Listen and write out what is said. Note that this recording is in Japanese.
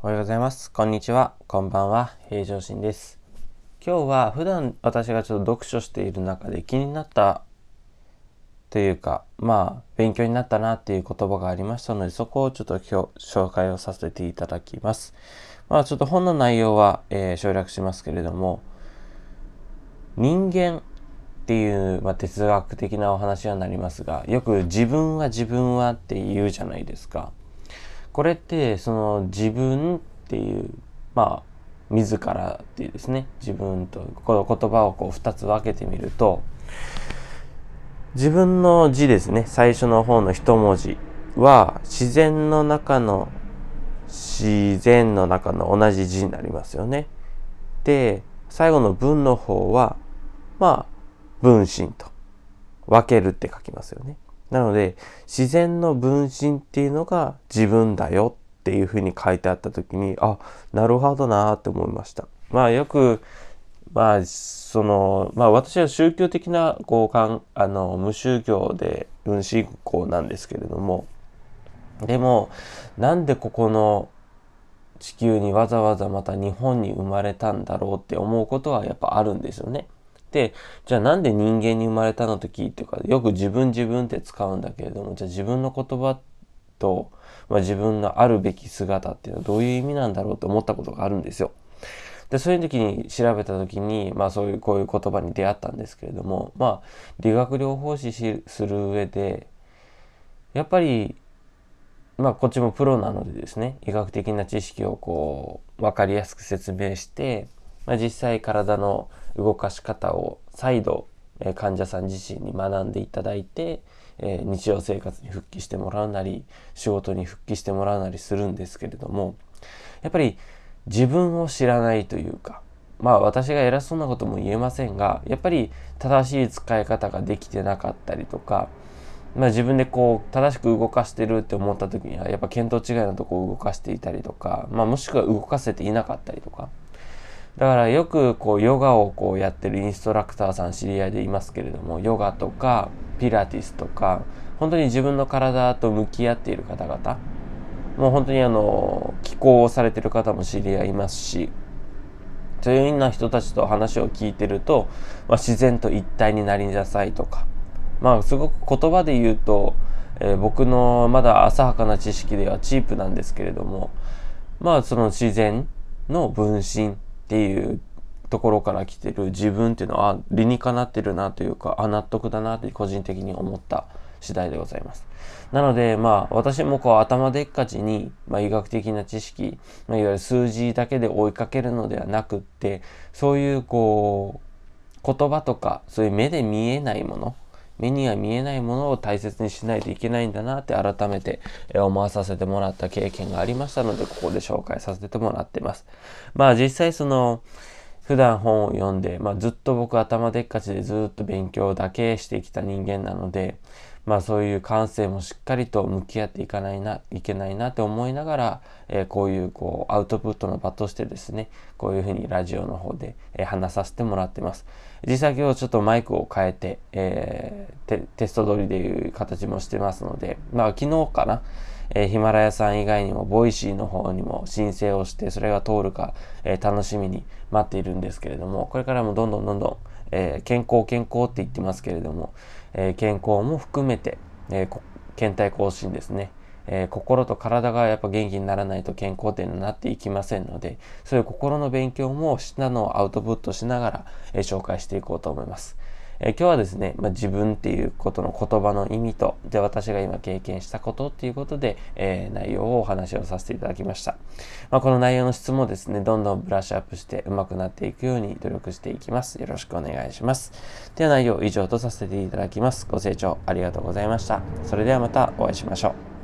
おはようございます。こんにちは。こんばんは。平常心です。今日は普段私がちょっと読書している中で気になったというか、まあ、勉強になったなっていう言葉がありましたので、そこをちょっと今日紹介をさせていただきます。まあ、ちょっと本の内容は、えー、省略しますけれども、人間っていう、まあ、哲学的なお話はなりますが、よく自分は自分はって言うじゃないですか。これってその自分っていうまあ自らっていうですね自分とこの言葉をこう2つ分けてみると自分の字ですね最初の方の一文字は自然の中の自然の中の同じ字になりますよね。で最後の文の方はまあ分身と分けるって書きますよね。なので自然の分身っていうのが自分だよっていうふうに書いてあった時にあなるほどなって思いました。まあよくまあそのまあ私は宗教的なこうあの無宗教で運信仰なんですけれどもでもなんでここの地球にわざわざまた日本に生まれたんだろうって思うことはやっぱあるんですよね。で、じゃあなんで人間に生まれたの時っていうか、よく自分自分って使うんだけれども、じゃあ自分の言葉と、まあ、自分のあるべき姿っていうのはどういう意味なんだろうと思ったことがあるんですよ。で、そういう時に調べた時に、まあそういうこういう言葉に出会ったんですけれども、まあ理学療法士する上で、やっぱり、まあこっちもプロなのでですね、医学的な知識をこう、わかりやすく説明して、まあ、実際体の動かし方を再度、え患者さん自身に学んでいただいて、え日常生活に復帰してもらうなり仕事に復帰してもらうなりするんですけれどもやっぱり自分を知らないというかまあ私が偉そうなことも言えませんがやっぱり正しい使い方ができてなかったりとかまあ自分でこう正しく動かしてるって思った時にはやっぱ見当違いのとこを動かしていたりとかまあもしくは動かせていなかったりとかだからよくこうヨガをこうやってるインストラクターさん知り合いでいますけれどもヨガとかピラティスとか本当に自分の体と向き合っている方々もう本当にあの気候をされてる方も知り合いますしそういうような人たちと話を聞いてると、まあ、自然と一体になりなさいとかまあすごく言葉で言うと、えー、僕のまだ浅はかな知識ではチープなんですけれどもまあその自然の分身っていうところから来てる自分っていうのは理にかなってるなというかあ納得だなって個人的に思った次第でございます。なのでまあ私もこう頭でっかちに、まあ、医学的な知識、まあ、いわゆる数字だけで追いかけるのではなくってそういうこう言葉とかそういう目で見えないもの目には見えないものを大切にしないといけないんだなって改めて思わさせてもらった経験がありましたので、ここで紹介させてもらってます。まあ実際その、普段本を読んで、まあずっと僕頭でっかちでずっと勉強だけしてきた人間なので、まあそういう感性もしっかりと向き合っていかないな、いけないなって思いながら、えー、こういうこうアウトプットの場としてですね、こういうふうにラジオの方で、えー、話させてもらってます。実際今日ちょっとマイクを変えて、えー、テスト撮りでいう形もしてますので、まあ昨日かな、えー、ヒマラヤさん以外にも、 Voicy の方にも申請をして、それが通るか、えー、楽しみに待っているんですけれども、これからもどんどんどんどん、えー、健康健康って言ってますけれども、え健康も含めて、え検体更新ですね。えー、心と体がやっぱ元気にならないと健康点になっていきませんので、そういう心の勉強もしたのをアウトプットしながら、えー、紹介していこうと思います。え、今日はですね、まあ、自分っていうことの言葉の意味と、で、私が今経験したことっていうことで、え内容をお話をさせていただきました。まあ、この内容の質もですね、どんどんブラッシュアップして上手くなっていくように努力していきます。よろしくお願いします。では内容以上とさせていただきます。ご清聴ありがとうございました。それではまたお会いしましょう。